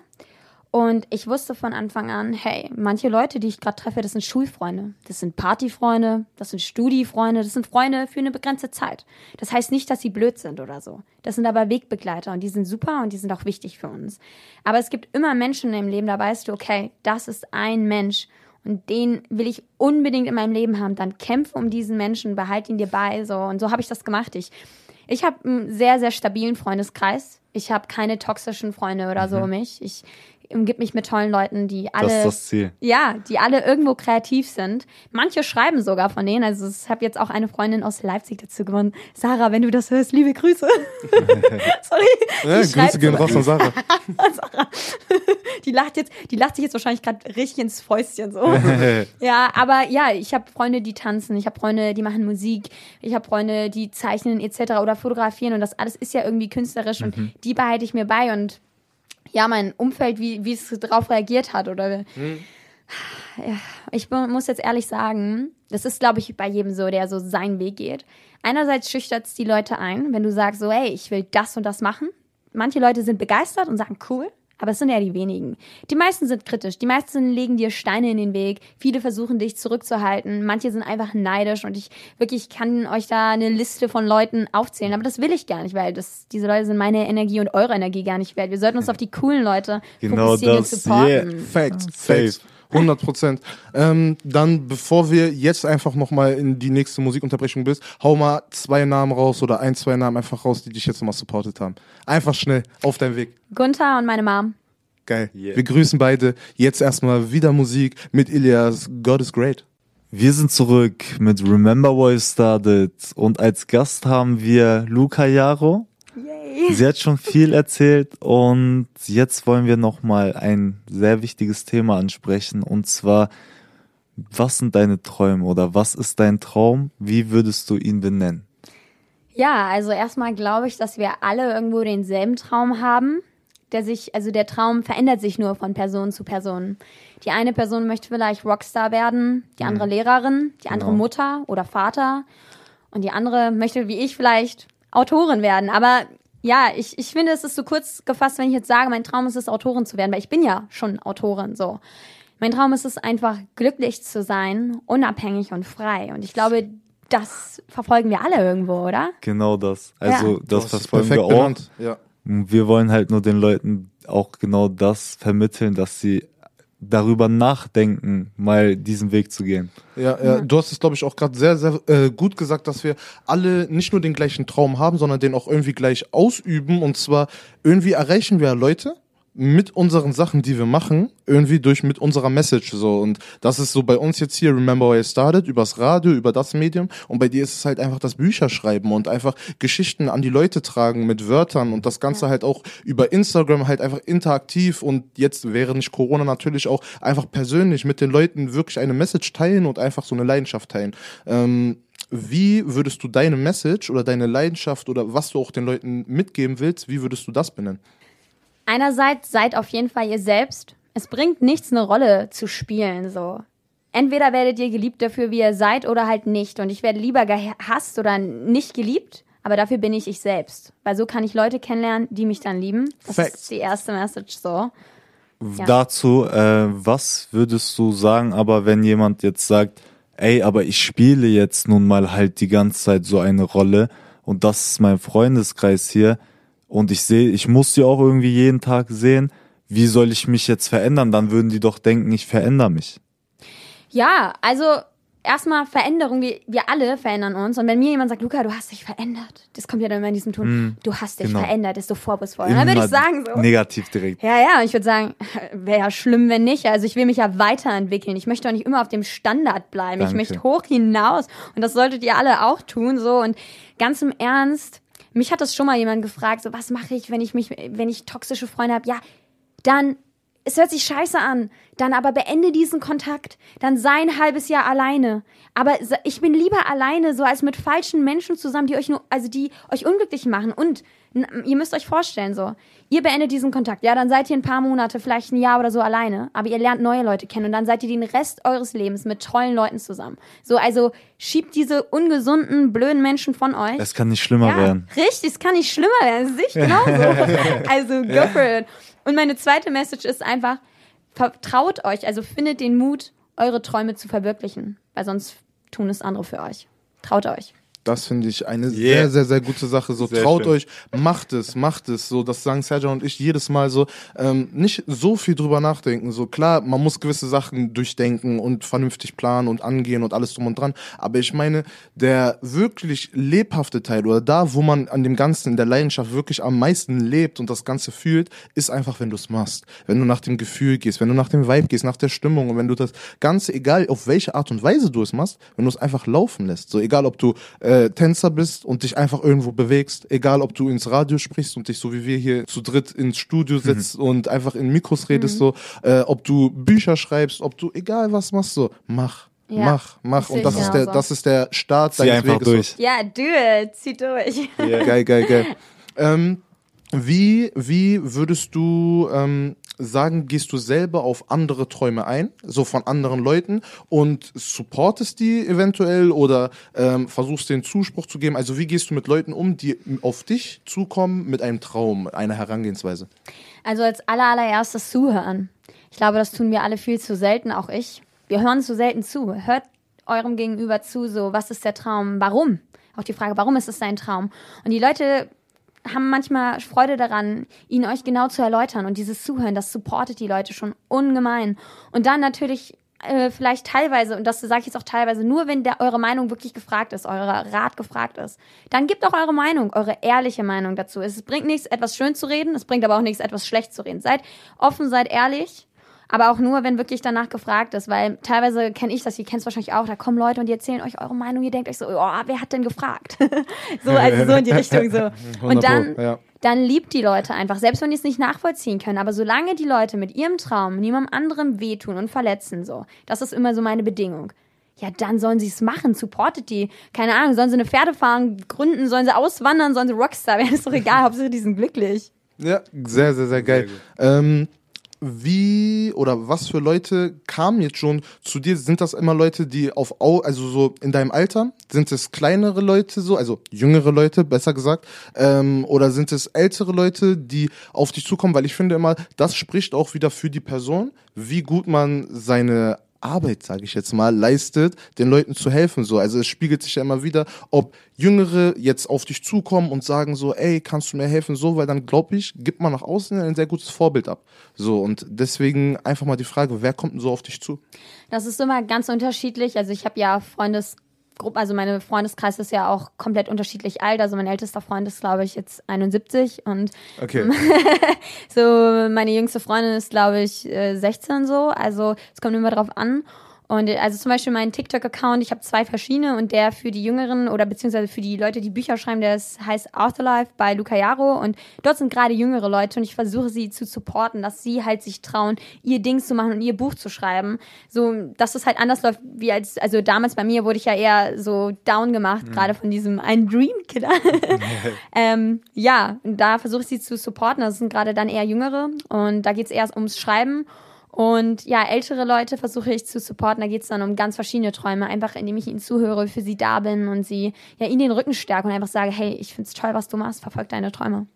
Und ich wusste von Anfang an, hey, manche Leute, die ich gerade treffe, das sind Schulfreunde, das sind Partyfreunde, das sind Studiefreunde, das sind Freunde für eine begrenzte Zeit. Das heißt nicht, dass sie blöd sind oder so. Das sind aber Wegbegleiter und die sind super und die sind auch wichtig für uns. Aber es gibt immer Menschen im Leben, da weißt du, okay, das ist ein Mensch und den will ich unbedingt in meinem Leben haben, dann kämpfe um diesen Menschen, behalte ihn dir bei. So. Und so habe ich das gemacht. Ich, ich habe einen sehr, sehr stabilen Freundeskreis. Ich habe keine toxischen Freunde oder so mhm. um mich. Ich umgib mich mit tollen Leuten, die alle. Das ist das Ziel. Ja, die alle irgendwo kreativ sind. Manche schreiben sogar von denen. Also ich habe jetzt auch eine Freundin aus Leipzig dazu gewonnen. Sarah, wenn du das hörst, liebe Grüße. <laughs> Sorry. Ja, Grüße gehen raus an Sarah. <laughs> Sarah. <laughs> Die lacht jetzt, die lacht sich jetzt wahrscheinlich gerade richtig ins Fäustchen so. ja, aber ja, ich habe Freunde, die tanzen, ich habe Freunde, die machen Musik, ich habe Freunde, die zeichnen etc. oder fotografieren und das alles ist ja irgendwie künstlerisch mhm. und die behalte ich mir bei und ja, mein Umfeld, wie, wie es darauf reagiert hat oder. Hm. Ja, ich muss jetzt ehrlich sagen, das ist, glaube ich, bei jedem so, der so seinen Weg geht. Einerseits schüchtert es die Leute ein, wenn du sagst so, ey, ich will das und das machen. Manche Leute sind begeistert und sagen, cool. Aber es sind ja die wenigen. Die meisten sind kritisch. Die meisten legen dir Steine in den Weg. Viele versuchen dich zurückzuhalten. Manche sind einfach neidisch und ich wirklich kann euch da eine Liste von Leuten aufzählen. Aber das will ich gar nicht, weil das, diese Leute sind meine Energie und eure Energie gar nicht wert. Wir sollten uns auf die coolen Leute genau fokussieren das, und supporten. Yeah. Facts, Facts. 100 Prozent. Ähm, dann, bevor wir jetzt einfach nochmal in die nächste Musikunterbrechung bist, hau mal zwei Namen raus oder ein, zwei Namen einfach raus, die dich jetzt nochmal supportet haben. Einfach schnell, auf deinem Weg. Gunther und meine Mom. Geil. Yeah. Wir grüßen beide. Jetzt erstmal wieder Musik mit Ilias God is Great. Wir sind zurück mit Remember Why Started und als Gast haben wir Luca Jaro. Sie hat schon viel erzählt und jetzt wollen wir nochmal ein sehr wichtiges Thema ansprechen und zwar, was sind deine Träume oder was ist dein Traum? Wie würdest du ihn benennen? Ja, also erstmal glaube ich, dass wir alle irgendwo denselben Traum haben, der sich, also der Traum verändert sich nur von Person zu Person. Die eine Person möchte vielleicht Rockstar werden, die andere mhm. Lehrerin, die andere genau. Mutter oder Vater und die andere möchte wie ich vielleicht Autorin werden. Aber ja, ich, ich finde, es ist so kurz gefasst, wenn ich jetzt sage, mein Traum ist es, Autorin zu werden, weil ich bin ja schon Autorin, so. Mein Traum ist es einfach, glücklich zu sein, unabhängig und frei. Und ich glaube, das verfolgen wir alle irgendwo, oder? Genau das. Also, ja. das, das verfolgen wir auch. Ja. Wir wollen halt nur den Leuten auch genau das vermitteln, dass sie darüber nachdenken, mal diesen Weg zu gehen. Ja, ja. du hast es, glaube ich, auch gerade sehr, sehr äh, gut gesagt, dass wir alle nicht nur den gleichen Traum haben, sondern den auch irgendwie gleich ausüben. Und zwar irgendwie erreichen wir Leute, mit unseren Sachen, die wir machen, irgendwie durch mit unserer Message so und das ist so bei uns jetzt hier Remember Where I Started übers Radio, über das Medium und bei dir ist es halt einfach das Bücherschreiben und einfach Geschichten an die Leute tragen mit Wörtern und das Ganze halt auch über Instagram halt einfach interaktiv und jetzt wäre nicht Corona natürlich auch einfach persönlich mit den Leuten wirklich eine Message teilen und einfach so eine Leidenschaft teilen. Ähm, wie würdest du deine Message oder deine Leidenschaft oder was du auch den Leuten mitgeben willst, wie würdest du das benennen? Einerseits seid auf jeden Fall ihr selbst. Es bringt nichts, eine Rolle zu spielen, so. Entweder werdet ihr geliebt dafür, wie ihr seid, oder halt nicht. Und ich werde lieber gehasst oder nicht geliebt, aber dafür bin ich ich selbst. Weil so kann ich Leute kennenlernen, die mich dann lieben. Das Facts. ist die erste Message so. Ja. Dazu, äh, was würdest du sagen, aber wenn jemand jetzt sagt, ey, aber ich spiele jetzt nun mal halt die ganze Zeit so eine Rolle und das ist mein Freundeskreis hier, und ich sehe, ich muss sie auch irgendwie jeden Tag sehen. Wie soll ich mich jetzt verändern? Dann würden die doch denken, ich verändere mich. Ja, also erstmal Veränderung, wir, wir alle verändern uns. Und wenn mir jemand sagt, Luca, du hast dich verändert, das kommt ja dann immer in diesem Ton, mm, du hast dich genau. verändert, ist so vorwurfsvoll. Dann würde ich sagen so. Negativ direkt. Ja, ja, und ich würde sagen, <laughs> wäre ja schlimm, wenn nicht. Also ich will mich ja weiterentwickeln. Ich möchte auch nicht immer auf dem Standard bleiben. Danke. Ich möchte hoch hinaus. Und das solltet ihr alle auch tun, so. Und ganz im Ernst, mich hat das schon mal jemand gefragt, so was mache ich, wenn ich mich, wenn ich toxische Freunde habe? Ja, dann es hört sich scheiße an, dann aber beende diesen Kontakt, dann sei ein halbes Jahr alleine. Aber ich bin lieber alleine, so als mit falschen Menschen zusammen, die euch nur, also die euch unglücklich machen. Und ihr müsst euch vorstellen, so, ihr beendet diesen Kontakt, ja, dann seid ihr ein paar Monate, vielleicht ein Jahr oder so alleine, aber ihr lernt neue Leute kennen und dann seid ihr den Rest eures Lebens mit tollen Leuten zusammen. So, also schiebt diese ungesunden, blöden Menschen von euch. Es kann nicht schlimmer ja, werden. Richtig, es kann nicht schlimmer werden, das ist <laughs> genauso. also, go for it. Und meine zweite Message ist einfach, vertraut euch, also findet den Mut, eure Träume zu verwirklichen, weil sonst tun es andere für euch. Traut euch. Das finde ich eine yeah. sehr, sehr, sehr gute Sache. So sehr traut schön. euch, macht es, macht es. So, das sagen Sergio und ich jedes Mal so. Ähm, nicht so viel drüber nachdenken. So klar, man muss gewisse Sachen durchdenken und vernünftig planen und angehen und alles drum und dran. Aber ich meine, der wirklich lebhafte Teil oder da, wo man an dem Ganzen in der Leidenschaft wirklich am meisten lebt und das Ganze fühlt, ist einfach, wenn du es machst. Wenn du nach dem Gefühl gehst, wenn du nach dem Vibe gehst, nach der Stimmung und wenn du das Ganze, egal auf welche Art und Weise du es machst, wenn du es einfach laufen lässt. So egal, ob du äh, äh, Tänzer bist und dich einfach irgendwo bewegst, egal ob du ins Radio sprichst und dich so wie wir hier zu dritt ins Studio setzt mhm. und einfach in Mikros redest, mhm. so, äh, ob du Bücher schreibst, ob du egal was machst, so, mach. Ja, mach, mach. Und das ist der, so. das ist der Start Zieh deines Weges. Durch. Ja, do it. Zieh durch. Yeah. geil, geil, geil. <laughs> Ähm, wie, wie würdest du ähm, sagen, gehst du selber auf andere Träume ein, so von anderen Leuten und supportest die eventuell oder ähm, versuchst den Zuspruch zu geben? Also wie gehst du mit Leuten um, die auf dich zukommen mit einem Traum, einer Herangehensweise? Also als allererstes zuhören. Ich glaube, das tun wir alle viel zu selten, auch ich. Wir hören zu selten zu. Hört eurem Gegenüber zu, so, was ist der Traum, warum? Auch die Frage, warum ist es dein Traum? Und die Leute haben manchmal Freude daran, ihn euch genau zu erläutern. Und dieses Zuhören, das supportet die Leute schon ungemein. Und dann natürlich äh, vielleicht teilweise, und das sage ich jetzt auch teilweise, nur wenn der, eure Meinung wirklich gefragt ist, euer Rat gefragt ist, dann gebt auch eure Meinung, eure ehrliche Meinung dazu. Es bringt nichts, etwas schön zu reden, es bringt aber auch nichts, etwas schlecht zu reden. Seid offen, seid ehrlich aber auch nur, wenn wirklich danach gefragt ist, weil teilweise kenne ich das, ihr kennt es wahrscheinlich auch, da kommen Leute und die erzählen euch eure Meinung, ihr denkt euch so, oh, wer hat denn gefragt? <laughs> so, also so in die Richtung so. <laughs> Und dann, ja. dann liebt die Leute einfach, selbst wenn die es nicht nachvollziehen können, aber solange die Leute mit ihrem Traum niemandem anderem wehtun und verletzen, so, das ist immer so meine Bedingung ja, dann sollen sie es machen, supportet die. Keine Ahnung, sollen sie eine Pferde fahren, gründen, sollen sie auswandern, sollen sie Rockstar werden, ist doch egal, Hauptsache die sind glücklich. Ja, sehr, sehr, sehr geil. Sehr ähm, wie oder was für Leute kamen jetzt schon zu dir? Sind das immer Leute, die auf Au, also so in deinem Alter? Sind es kleinere Leute so, also jüngere Leute, besser gesagt? Ähm, oder sind es ältere Leute, die auf dich zukommen? Weil ich finde immer, das spricht auch wieder für die Person, wie gut man seine Arbeit, sage ich jetzt mal, leistet, den Leuten zu helfen. So, also es spiegelt sich ja immer wieder, ob Jüngere jetzt auf dich zukommen und sagen so, ey, kannst du mir helfen? So, weil dann glaube ich, gibt man nach außen ein sehr gutes Vorbild ab. So und deswegen einfach mal die Frage, wer kommt denn so auf dich zu? Das ist immer ganz unterschiedlich. Also ich habe ja Freundes Gruppe, also meine Freundeskreis ist ja auch komplett unterschiedlich alt. Also mein ältester Freund ist, glaube ich, jetzt 71 und okay. <laughs> so meine jüngste Freundin ist, glaube ich, 16 äh, so. Also es kommt immer drauf an. Und also zum Beispiel mein TikTok-Account, ich habe zwei verschiedene und der für die Jüngeren oder beziehungsweise für die Leute, die Bücher schreiben, der heißt Afterlife bei Luca Jaro und dort sind gerade jüngere Leute und ich versuche sie zu supporten, dass sie halt sich trauen, ihr Ding zu machen und ihr Buch zu schreiben. So, dass es halt anders läuft, wie als, also damals bei mir wurde ich ja eher so down gemacht, mhm. gerade von diesem ein Dream Killer. <laughs> ähm, ja, und da versuche ich sie zu supporten, das sind gerade dann eher Jüngere und da geht es eher ums Schreiben und ja, ältere Leute versuche ich zu supporten. Da geht es dann um ganz verschiedene Träume. Einfach indem ich ihnen zuhöre, für sie da bin und sie ja ihnen den Rücken stärke und einfach sage, hey, ich finde es toll, was du machst, verfolg deine Träume.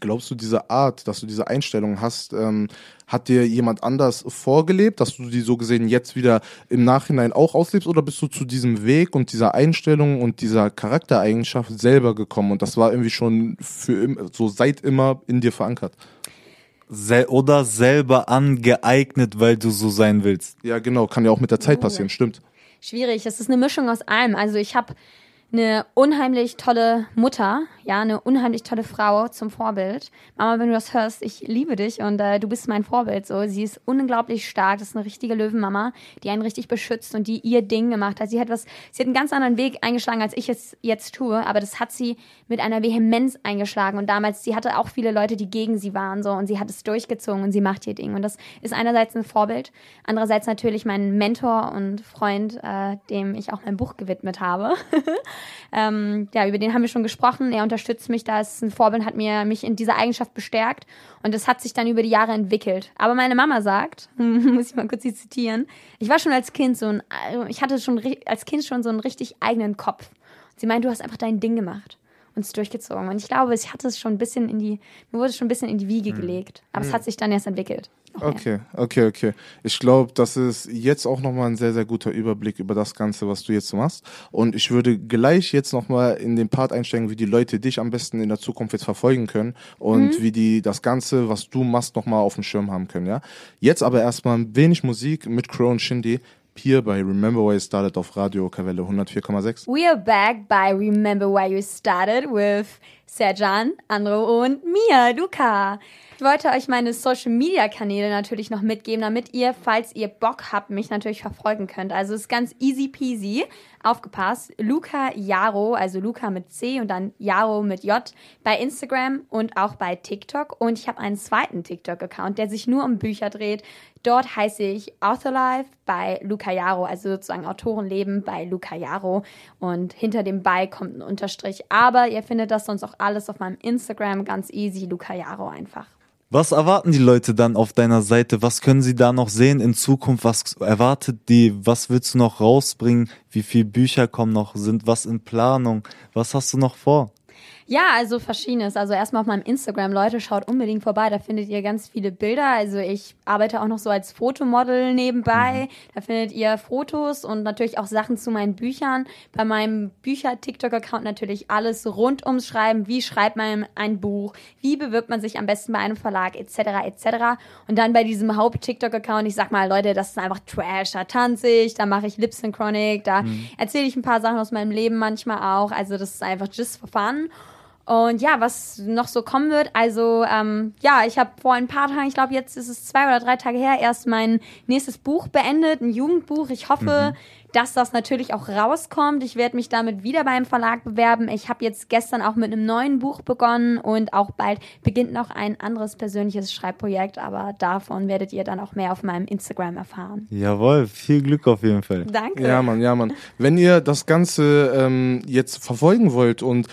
Glaubst du, diese Art, dass du diese Einstellung hast, ähm, hat dir jemand anders vorgelebt, dass du die so gesehen jetzt wieder im Nachhinein auch auslebst oder bist du zu diesem Weg und dieser Einstellung und dieser Charaktereigenschaft selber gekommen und das war irgendwie schon für so seit immer in dir verankert? Sel oder selber angeeignet, weil du so sein willst. Ja, genau, kann ja auch mit der Zeit passieren, stimmt. Schwierig, es ist eine Mischung aus allem. Also ich habe eine unheimlich tolle Mutter, ja, eine unheimlich tolle Frau zum Vorbild. Mama, wenn du das hörst, ich liebe dich und äh, du bist mein Vorbild. So, sie ist unglaublich stark, das ist eine richtige Löwenmama, die einen richtig beschützt und die ihr Ding gemacht hat. Sie hat was, sie hat einen ganz anderen Weg eingeschlagen, als ich es jetzt tue, aber das hat sie mit einer Vehemenz eingeschlagen und damals, sie hatte auch viele Leute, die gegen sie waren, so und sie hat es durchgezogen und sie macht ihr Ding und das ist einerseits ein Vorbild, andererseits natürlich mein Mentor und Freund, äh, dem ich auch mein Buch gewidmet habe. <laughs> ähm, ja, über den haben wir schon gesprochen. Er unterstützt mich da, ist ein Vorbild, hat mir mich in dieser Eigenschaft bestärkt und das hat sich dann über die Jahre entwickelt. Aber meine Mama sagt, <laughs> muss ich mal kurz sie zitieren, ich war schon als Kind so ein, ich hatte schon als Kind schon so einen richtig eigenen Kopf. Sie meint, du hast einfach dein Ding gemacht und es durchgezogen. Und ich glaube, ich hatte es schon ein bisschen in die, mir wurde es schon ein bisschen in die Wiege hm. gelegt. Aber mhm. es hat sich dann erst entwickelt. Okay, okay, okay. Ich glaube, das ist jetzt auch nochmal ein sehr, sehr guter Überblick über das Ganze, was du jetzt machst. Und ich würde gleich jetzt nochmal in den Part einsteigen, wie die Leute dich am besten in der Zukunft jetzt verfolgen können und mhm. wie die das Ganze, was du machst, nochmal auf dem Schirm haben können, ja. Jetzt aber erstmal ein wenig Musik mit Crow und Shindy. Hier bei Remember Why You Started auf Radio Kavelle 104,6. We are back by Remember Why You Started with Serjan, Andro und mir, Luca. Ich wollte euch meine Social Media Kanäle natürlich noch mitgeben, damit ihr, falls ihr Bock habt, mich natürlich verfolgen könnt. Also es ist ganz easy peasy. Aufgepasst. Luca Jaro, also Luca mit C und dann Jaro mit J bei Instagram und auch bei TikTok. Und ich habe einen zweiten TikTok-Account, der sich nur um Bücher dreht. Dort heiße ich Authorlife bei Luca Jaro, also sozusagen Autorenleben bei Luca Jaro. Und hinter dem bei kommt ein Unterstrich. Aber ihr findet das sonst auch alles auf meinem Instagram ganz easy, Luca Jaro einfach. Was erwarten die Leute dann auf deiner Seite? Was können sie da noch sehen in Zukunft? Was erwartet die? Was willst du noch rausbringen? Wie viele Bücher kommen noch? Sind was in Planung? Was hast du noch vor? Ja, also verschiedenes. Also erstmal auf meinem Instagram, Leute, schaut unbedingt vorbei. Da findet ihr ganz viele Bilder. Also ich arbeite auch noch so als Fotomodel nebenbei. Mhm. Da findet ihr Fotos und natürlich auch Sachen zu meinen Büchern. Bei meinem Bücher-TikTok-Account natürlich alles rund ums Schreiben. Wie schreibt man ein Buch? Wie bewirbt man sich am besten bei einem Verlag? Etc. etc. Und dann bei diesem Haupt-TikTok-Account, ich sag mal, Leute, das ist einfach Trash. Da tanze ich, da mache ich Lip Synchronic, da mhm. erzähle ich ein paar Sachen aus meinem Leben manchmal auch. Also das ist einfach just for fun. Und ja, was noch so kommen wird, also ähm, ja, ich habe vor ein paar Tagen, ich glaube jetzt ist es zwei oder drei Tage her, erst mein nächstes Buch beendet, ein Jugendbuch. Ich hoffe, mhm. dass das natürlich auch rauskommt. Ich werde mich damit wieder beim Verlag bewerben. Ich habe jetzt gestern auch mit einem neuen Buch begonnen und auch bald beginnt noch ein anderes persönliches Schreibprojekt, aber davon werdet ihr dann auch mehr auf meinem Instagram erfahren. Jawohl, viel Glück auf jeden Fall. Danke. Ja, Mann, ja, Mann. Wenn ihr das Ganze ähm, jetzt verfolgen wollt und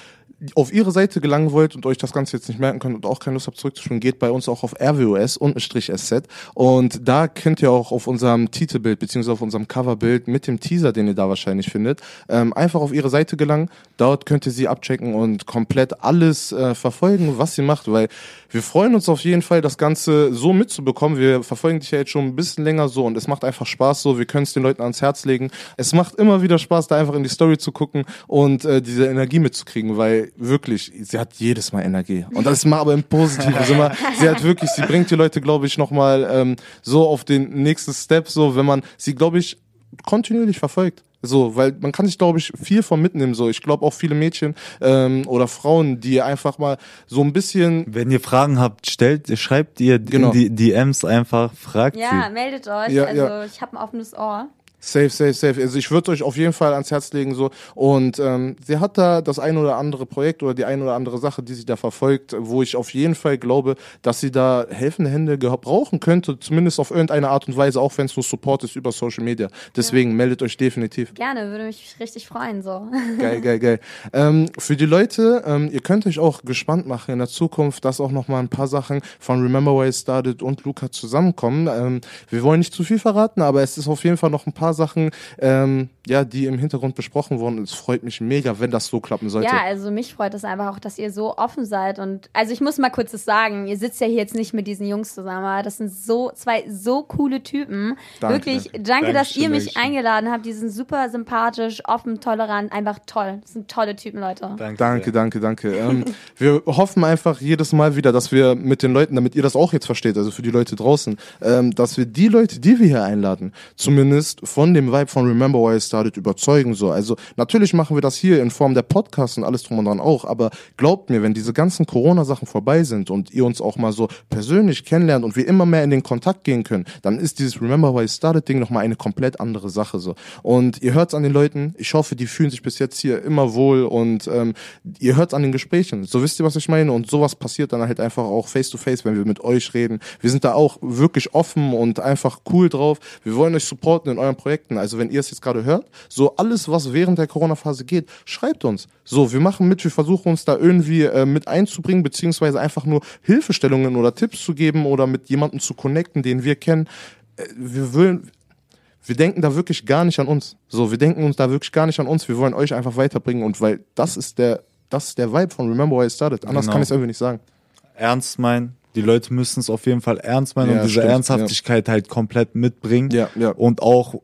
auf ihre Seite gelangen wollt und euch das Ganze jetzt nicht merken könnt und auch keine Lust habt zurückzuspielen, geht bei uns auch auf RWOS und Strich SZ und da könnt ihr auch auf unserem Titelbild beziehungsweise auf unserem Coverbild mit dem Teaser, den ihr da wahrscheinlich findet, ähm, einfach auf ihre Seite gelangen. Dort könnt ihr sie abchecken und komplett alles äh, verfolgen, was sie macht, weil wir freuen uns auf jeden Fall, das Ganze so mitzubekommen. Wir verfolgen dich ja jetzt schon ein bisschen länger so und es macht einfach Spaß so. Wir können es den Leuten ans Herz legen. Es macht immer wieder Spaß, da einfach in die Story zu gucken und äh, diese Energie mitzukriegen, weil wirklich, sie hat jedes Mal Energie. Und das ist mal aber im Positiven. Also immer, sie hat wirklich, sie bringt die Leute, glaube ich, nochmal ähm, so auf den nächsten Step, so wenn man sie, glaube ich, kontinuierlich verfolgt. So, weil man kann sich, glaube ich, viel von mitnehmen. So, ich glaube auch viele Mädchen ähm, oder Frauen, die einfach mal so ein bisschen. Wenn ihr Fragen habt, stellt, schreibt ihr genau. in die DMs einfach, fragt ja, sie. Ja, meldet euch. Ja, also ja. ich habe ein offenes Ohr. Safe, safe, safe. Also ich würde euch auf jeden Fall ans Herz legen so. Und ähm, sie hat da das ein oder andere Projekt oder die ein oder andere Sache, die sie da verfolgt, wo ich auf jeden Fall glaube, dass sie da helfende Hände brauchen könnte, zumindest auf irgendeine Art und Weise, auch wenn es nur Support ist über Social Media. Deswegen ja. meldet euch definitiv. Gerne, würde mich richtig freuen so. <laughs> Geil, geil, geil. Ähm, für die Leute, ähm, ihr könnt euch auch gespannt machen in der Zukunft, dass auch noch mal ein paar Sachen von Remember Why It Started und Luca zusammenkommen. Ähm, wir wollen nicht zu viel verraten, aber es ist auf jeden Fall noch ein paar Sachen, ähm, ja, die im Hintergrund besprochen wurden. Es freut mich mega, wenn das so klappen sollte. Ja, also mich freut es einfach auch, dass ihr so offen seid. Und also ich muss mal kurz das sagen, ihr sitzt ja hier jetzt nicht mit diesen Jungs zusammen, aber das sind so zwei so coole Typen. Danke, Wirklich, danke, danke dass ihr mich eingeladen habt. Die sind super sympathisch, offen, tolerant, einfach toll. Das sind tolle Typen, Leute. Danke, danke, danke. danke. <laughs> ähm, wir hoffen einfach jedes Mal wieder, dass wir mit den Leuten, damit ihr das auch jetzt versteht, also für die Leute draußen, ähm, dass wir die Leute, die wir hier einladen, zumindest von dem Vibe von Remember Why I Started überzeugen. So. Also natürlich machen wir das hier in Form der Podcasts und alles drum und dran auch, aber glaubt mir, wenn diese ganzen Corona-Sachen vorbei sind und ihr uns auch mal so persönlich kennenlernt und wir immer mehr in den Kontakt gehen können, dann ist dieses Remember Why I Started Ding nochmal eine komplett andere Sache. So. Und ihr hört es an den Leuten, ich hoffe, die fühlen sich bis jetzt hier immer wohl und ähm, ihr hört es an den Gesprächen. So wisst ihr, was ich meine? Und sowas passiert dann halt einfach auch face to face, wenn wir mit euch reden. Wir sind da auch wirklich offen und einfach cool drauf. Wir wollen euch supporten in euren Projekten. Also wenn ihr es jetzt gerade hört, so alles, was während der Corona-Phase geht, schreibt uns. So, wir machen mit, wir versuchen uns da irgendwie äh, mit einzubringen, beziehungsweise einfach nur Hilfestellungen oder Tipps zu geben oder mit jemandem zu connecten, den wir kennen. Äh, wir wollen, wir denken da wirklich gar nicht an uns. So, wir denken uns da wirklich gar nicht an uns. Wir wollen euch einfach weiterbringen und weil das ist der, das ist der Vibe von Remember Why I Started. Anders genau. kann ich es irgendwie nicht sagen. Ernst meinen, die Leute müssen es auf jeden Fall ernst meinen ja, und diese stimmt, Ernsthaftigkeit ja. halt komplett mitbringen ja, ja. und auch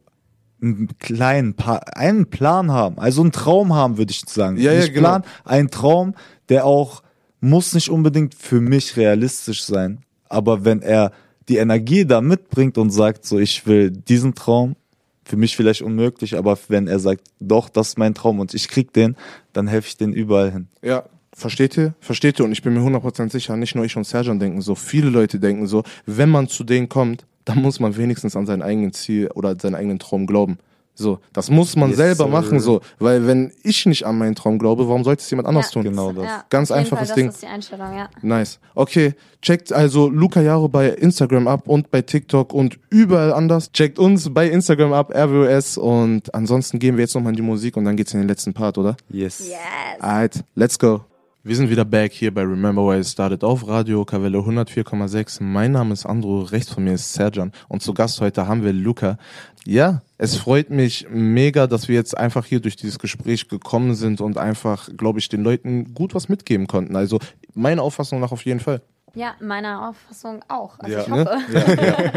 einen kleinen einen Plan haben, also einen Traum haben, würde ich sagen. Ja, nicht ja, genau. Plan, ein Traum, der auch muss nicht unbedingt für mich realistisch sein, aber wenn er die Energie da mitbringt und sagt, so ich will diesen Traum, für mich vielleicht unmöglich, aber wenn er sagt, doch, das ist mein Traum und ich krieg den, dann helfe ich den überall hin. Ja, Versteht ihr? Versteht ihr? Und ich bin mir 100% sicher, nicht nur ich und Serjan denken so, viele Leute denken so, wenn man zu denen kommt, dann muss man wenigstens an sein eigenes Ziel oder seinen eigenen Traum glauben. So, das muss man yes, selber sir. machen, so, weil wenn ich nicht an meinen Traum glaube, warum sollte es jemand anders ja. tun? Genau das. Ja, Ganz einfaches Fall, Ding. Das ist die Einstellung, ja. Nice. Okay, checkt also Luca Jaro bei Instagram ab und bei TikTok und überall anders. Checkt uns bei Instagram ab, RWS und ansonsten gehen wir jetzt nochmal in die Musik und dann geht's in den letzten Part, oder? Yes. Yes. Alright, let's go. Wir sind wieder back hier bei Remember Why It Started auf Radio Kavelle 104,6. Mein Name ist Andro, rechts von mir ist Serjan und zu Gast heute haben wir Luca. Ja, es freut mich mega, dass wir jetzt einfach hier durch dieses Gespräch gekommen sind und einfach, glaube ich, den Leuten gut was mitgeben konnten. Also meine Auffassung nach auf jeden Fall. Ja, meiner Auffassung auch. Also ja. ich hoffe. Ja, ja.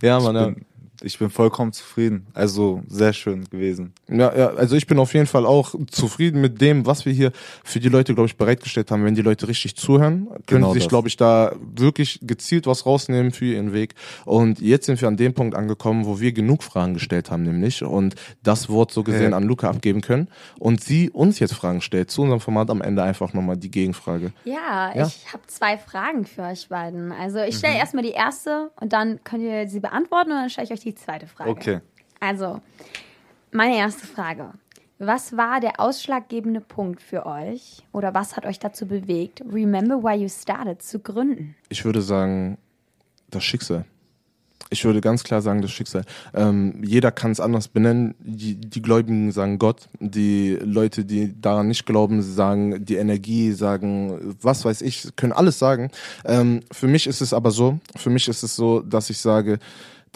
<laughs> ja man, ich bin vollkommen zufrieden. Also sehr schön gewesen. Ja, ja, also ich bin auf jeden Fall auch zufrieden mit dem, was wir hier für die Leute, glaube ich, bereitgestellt haben. Wenn die Leute richtig zuhören, können genau sich, glaube ich, da wirklich gezielt was rausnehmen für ihren Weg. Und jetzt sind wir an dem Punkt angekommen, wo wir genug Fragen gestellt haben, nämlich und das Wort so gesehen hey. an Luca abgeben können und sie uns jetzt Fragen stellt zu unserem Format am Ende einfach nochmal die Gegenfrage. Ja, ja? ich habe zwei Fragen für euch beiden. Also ich stelle mhm. erstmal die erste und dann könnt ihr sie beantworten und dann stelle ich euch die zweite Frage. Okay. Also, meine erste Frage. Was war der ausschlaggebende Punkt für euch oder was hat euch dazu bewegt, Remember Why You Started zu gründen? Ich würde sagen, das Schicksal. Ich würde ganz klar sagen, das Schicksal. Ähm, jeder kann es anders benennen. Die, die Gläubigen sagen Gott. Die Leute, die daran nicht glauben, sagen die Energie, sagen was weiß ich, können alles sagen. Ähm, für mich ist es aber so, für mich ist es so, dass ich sage,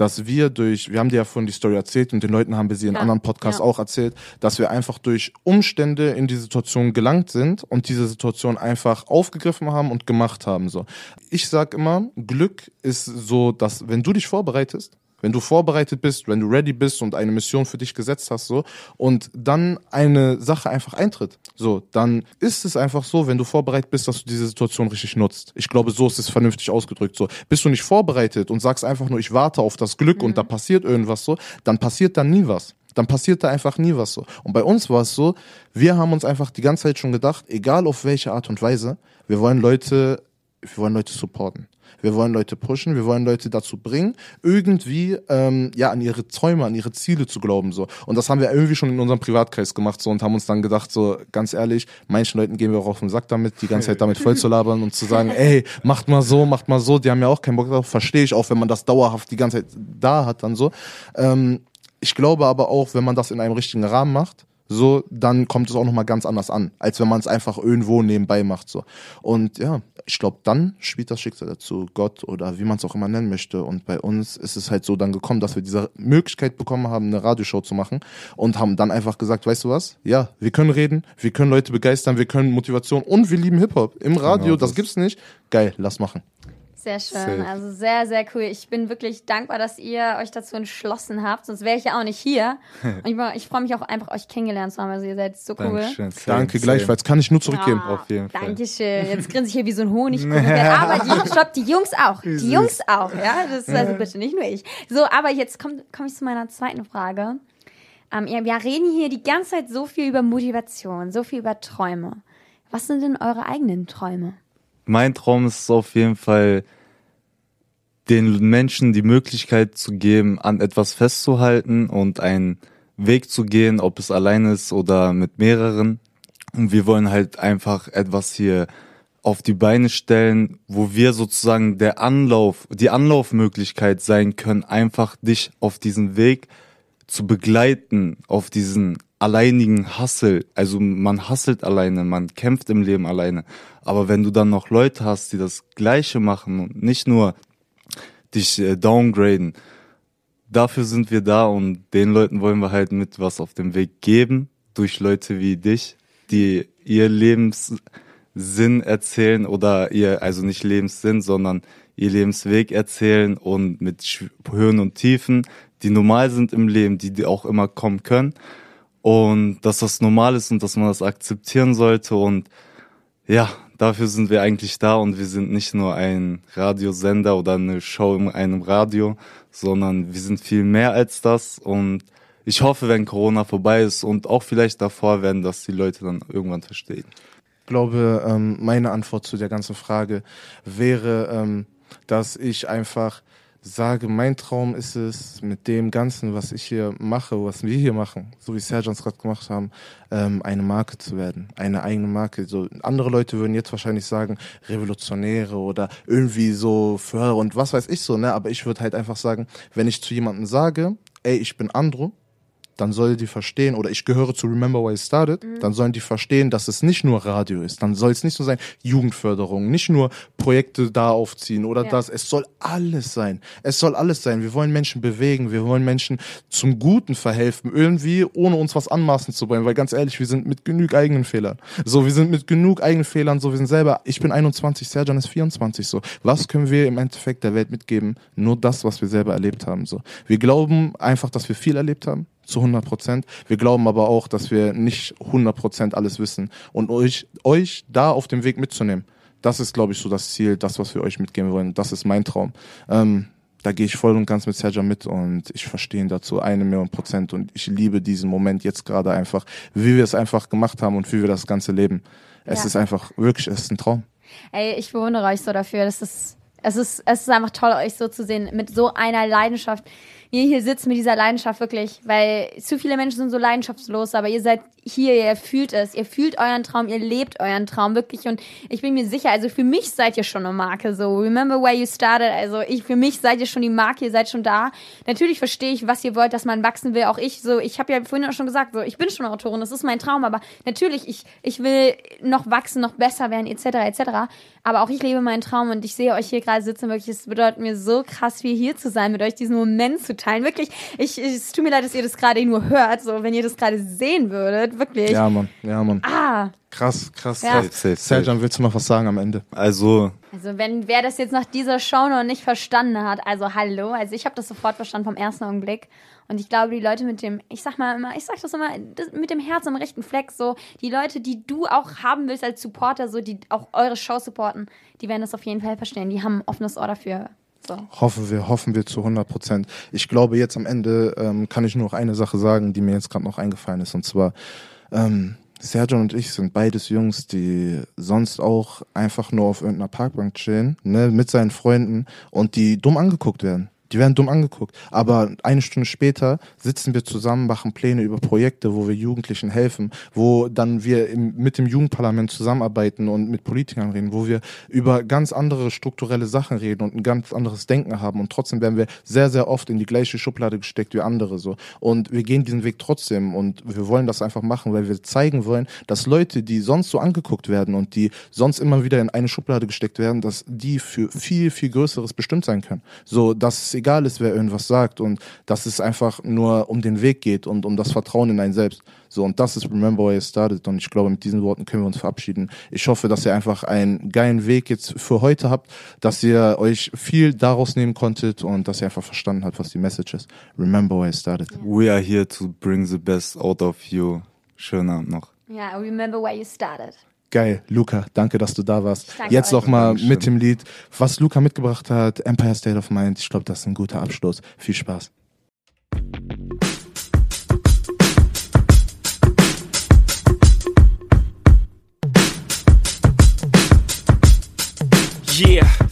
dass wir durch, wir haben dir ja vorhin die Story erzählt und den Leuten haben wir sie in ja, anderen Podcasts ja. auch erzählt, dass wir einfach durch Umstände in die Situation gelangt sind und diese Situation einfach aufgegriffen haben und gemacht haben. So, ich sag immer, Glück ist so, dass wenn du dich vorbereitest, wenn du vorbereitet bist, wenn du ready bist und eine Mission für dich gesetzt hast, so, und dann eine Sache einfach eintritt, so, dann ist es einfach so, wenn du vorbereitet bist, dass du diese Situation richtig nutzt. Ich glaube, so ist es vernünftig ausgedrückt, so. Bist du nicht vorbereitet und sagst einfach nur, ich warte auf das Glück mhm. und da passiert irgendwas so, dann passiert da nie was dann passiert da einfach nie was so. Und bei uns war es so, wir haben uns einfach die ganze Zeit schon gedacht, egal auf welche Art und Weise, wir wollen Leute, wir wollen Leute supporten. Wir wollen Leute pushen, wir wollen Leute dazu bringen, irgendwie ähm, ja an ihre Träume, an ihre Ziele zu glauben so. Und das haben wir irgendwie schon in unserem Privatkreis gemacht so und haben uns dann gedacht so ganz ehrlich, manchen Leuten gehen wir auch auf den Sack damit, die ganze Zeit damit voll zu labern und zu sagen, ey, macht mal so, macht mal so. Die haben ja auch keinen Bock drauf, verstehe ich auch, wenn man das dauerhaft die ganze Zeit da hat dann so. Ähm, ich glaube aber auch, wenn man das in einem richtigen Rahmen macht, so, dann kommt es auch nochmal ganz anders an, als wenn man es einfach irgendwo nebenbei macht. so. Und ja, ich glaube, dann spielt das Schicksal dazu, Gott oder wie man es auch immer nennen möchte. Und bei uns ist es halt so dann gekommen, dass wir diese Möglichkeit bekommen haben, eine Radioshow zu machen und haben dann einfach gesagt, weißt du was? Ja, wir können reden, wir können Leute begeistern, wir können Motivation und wir lieben Hip-Hop. Im Radio, genau, das, das gibt's nicht. Geil, lass machen. Sehr schön, Safe. also sehr, sehr cool. Ich bin wirklich dankbar, dass ihr euch dazu entschlossen habt, sonst wäre ich ja auch nicht hier. <laughs> Und ich, ich freue mich auch einfach, euch kennengelernt zu haben, also ihr seid so cool. Dankeschön. Danke, gleichfalls. Kann ich nur zurückgeben. Ja, Auf jeden Fall. Dankeschön. Jetzt <laughs> grinse ich hier wie so ein Honig. aber die, stopp, die Jungs auch. Die Jungs auch, ja. Das ist also bitte nicht nur ich. So, aber jetzt komme komm ich zu meiner zweiten Frage. Ähm, ja, wir reden hier die ganze Zeit so viel über Motivation, so viel über Träume. Was sind denn eure eigenen Träume? Mein Traum ist auf jeden Fall, den Menschen die Möglichkeit zu geben, an etwas festzuhalten und einen Weg zu gehen, ob es allein ist oder mit mehreren. Und wir wollen halt einfach etwas hier auf die Beine stellen, wo wir sozusagen der Anlauf, die Anlaufmöglichkeit sein können, einfach dich auf diesen Weg zu begleiten, auf diesen alleinigen Hassel. Also man hasselt alleine, man kämpft im Leben alleine. Aber wenn du dann noch Leute hast, die das Gleiche machen und nicht nur dich äh, downgraden, dafür sind wir da und den Leuten wollen wir halt mit was auf dem Weg geben, durch Leute wie dich, die ihr Lebenssinn erzählen oder ihr, also nicht Lebenssinn, sondern ihr Lebensweg erzählen und mit Höhen und Tiefen, die normal sind im Leben, die auch immer kommen können und dass das normal ist und dass man das akzeptieren sollte. Und ja, dafür sind wir eigentlich da. Und wir sind nicht nur ein Radiosender oder eine Show in einem Radio, sondern wir sind viel mehr als das. Und ich hoffe, wenn Corona vorbei ist und auch vielleicht davor werden, dass die Leute dann irgendwann verstehen. Ich glaube, ähm, meine Antwort zu der ganzen Frage wäre, ähm, dass ich einfach sage, mein Traum ist es, mit dem Ganzen, was ich hier mache, was wir hier machen, so wie Sergeant gerade gemacht haben, ähm, eine Marke zu werden, eine eigene Marke. So andere Leute würden jetzt wahrscheinlich sagen, Revolutionäre oder irgendwie so Förderer und was weiß ich so, ne? Aber ich würde halt einfach sagen, wenn ich zu jemandem sage, ey, ich bin Andro, dann soll die verstehen, oder ich gehöre zu Remember Why It Started, mhm. dann sollen die verstehen, dass es nicht nur Radio ist. Dann soll es nicht so sein, Jugendförderung, nicht nur Projekte da aufziehen oder ja. das. Es soll alles sein. Es soll alles sein. Wir wollen Menschen bewegen, wir wollen Menschen zum Guten verhelfen, irgendwie, ohne uns was anmaßen zu wollen, weil ganz ehrlich, wir sind mit genug eigenen Fehlern. So, wir sind mit genug eigenen Fehlern, so, wir sind selber, ich bin 21, Serjan ist 24, so. Was können wir im Endeffekt der Welt mitgeben? Nur das, was wir selber erlebt haben, so. Wir glauben einfach, dass wir viel erlebt haben zu 100 Prozent. Wir glauben aber auch, dass wir nicht 100 Prozent alles wissen und euch, euch da auf dem Weg mitzunehmen. Das ist, glaube ich, so das Ziel, das, was wir euch mitgeben wollen. Das ist mein Traum. Ähm, da gehe ich voll und ganz mit Sergio mit und ich verstehe ihn dazu eine Million Prozent und ich liebe diesen Moment jetzt gerade einfach, wie wir es einfach gemacht haben und wie wir das Ganze leben. Es ja. ist einfach wirklich, es ist ein Traum. Ey, ich bewundere euch so dafür. Das ist, es ist, es ist einfach toll, euch so zu sehen mit so einer Leidenschaft ihr hier sitzt mit dieser Leidenschaft wirklich, weil zu viele Menschen sind so leidenschaftslos, aber ihr seid hier, ihr fühlt es, ihr fühlt euren Traum, ihr lebt euren Traum wirklich. Und ich bin mir sicher, also für mich seid ihr schon eine Marke, so remember where you started, also ich, für mich seid ihr schon die Marke, ihr seid schon da. Natürlich verstehe ich, was ihr wollt, dass man wachsen will, auch ich, so, ich habe ja vorhin auch schon gesagt, so, ich bin schon Autorin, das ist mein Traum, aber natürlich, ich, ich will noch wachsen, noch besser werden, etc., etc., aber auch ich lebe meinen Traum und ich sehe euch hier gerade sitzen, wirklich, es bedeutet mir so krass viel hier zu sein, mit euch diesen Moment zu teilen, wirklich, ich, es tut mir leid, dass ihr das gerade nur hört, so, wenn ihr das gerade sehen würdet, wird, wirklich. Ja, Mann, ja, Mann. Ah. Krass, krass. Ja. Seljan, willst du noch was sagen am Ende? Also. Also, wenn wer das jetzt nach dieser Show noch nicht verstanden hat, also hallo, also ich habe das sofort verstanden vom ersten Augenblick. Und ich glaube, die Leute mit dem, ich sag mal immer, ich sag das immer, das, mit dem Herz am rechten Fleck, so, die Leute, die du auch haben willst als Supporter, so, die auch eure Show supporten, die werden das auf jeden Fall verstehen. Die haben ein offenes Ohr dafür. So. Hoffen wir, hoffen wir zu 100 Prozent. Ich glaube, jetzt am Ende ähm, kann ich nur noch eine Sache sagen, die mir jetzt gerade noch eingefallen ist. Und zwar, ähm, Sergio und ich sind beides Jungs, die sonst auch einfach nur auf irgendeiner Parkbank chillen, ne, mit seinen Freunden und die dumm angeguckt werden. Die werden dumm angeguckt. Aber eine Stunde später sitzen wir zusammen, machen Pläne über Projekte, wo wir Jugendlichen helfen, wo dann wir im, mit dem Jugendparlament zusammenarbeiten und mit Politikern reden, wo wir über ganz andere strukturelle Sachen reden und ein ganz anderes Denken haben. Und trotzdem werden wir sehr, sehr oft in die gleiche Schublade gesteckt wie andere so. Und wir gehen diesen Weg trotzdem und wir wollen das einfach machen, weil wir zeigen wollen, dass Leute, die sonst so angeguckt werden und die sonst immer wieder in eine Schublade gesteckt werden, dass die für viel, viel Größeres bestimmt sein können. So, dass egal ist, wer irgendwas sagt und dass es einfach nur um den Weg geht und um das Vertrauen in einen selbst. So, und das ist Remember Where You Started und ich glaube, mit diesen Worten können wir uns verabschieden. Ich hoffe, dass ihr einfach einen geilen Weg jetzt für heute habt, dass ihr euch viel daraus nehmen konntet und dass ihr einfach verstanden habt, was die Message ist. Remember Where You Started. We are here to bring the best out of you. Schönen Abend noch. Ja, remember where you started. Geil, Luca, danke, dass du da warst. Danke Jetzt noch mal mit dem Lied, was Luca mitgebracht hat, Empire State of Mind. Ich glaube, das ist ein guter Abschluss. Viel Spaß. Yeah.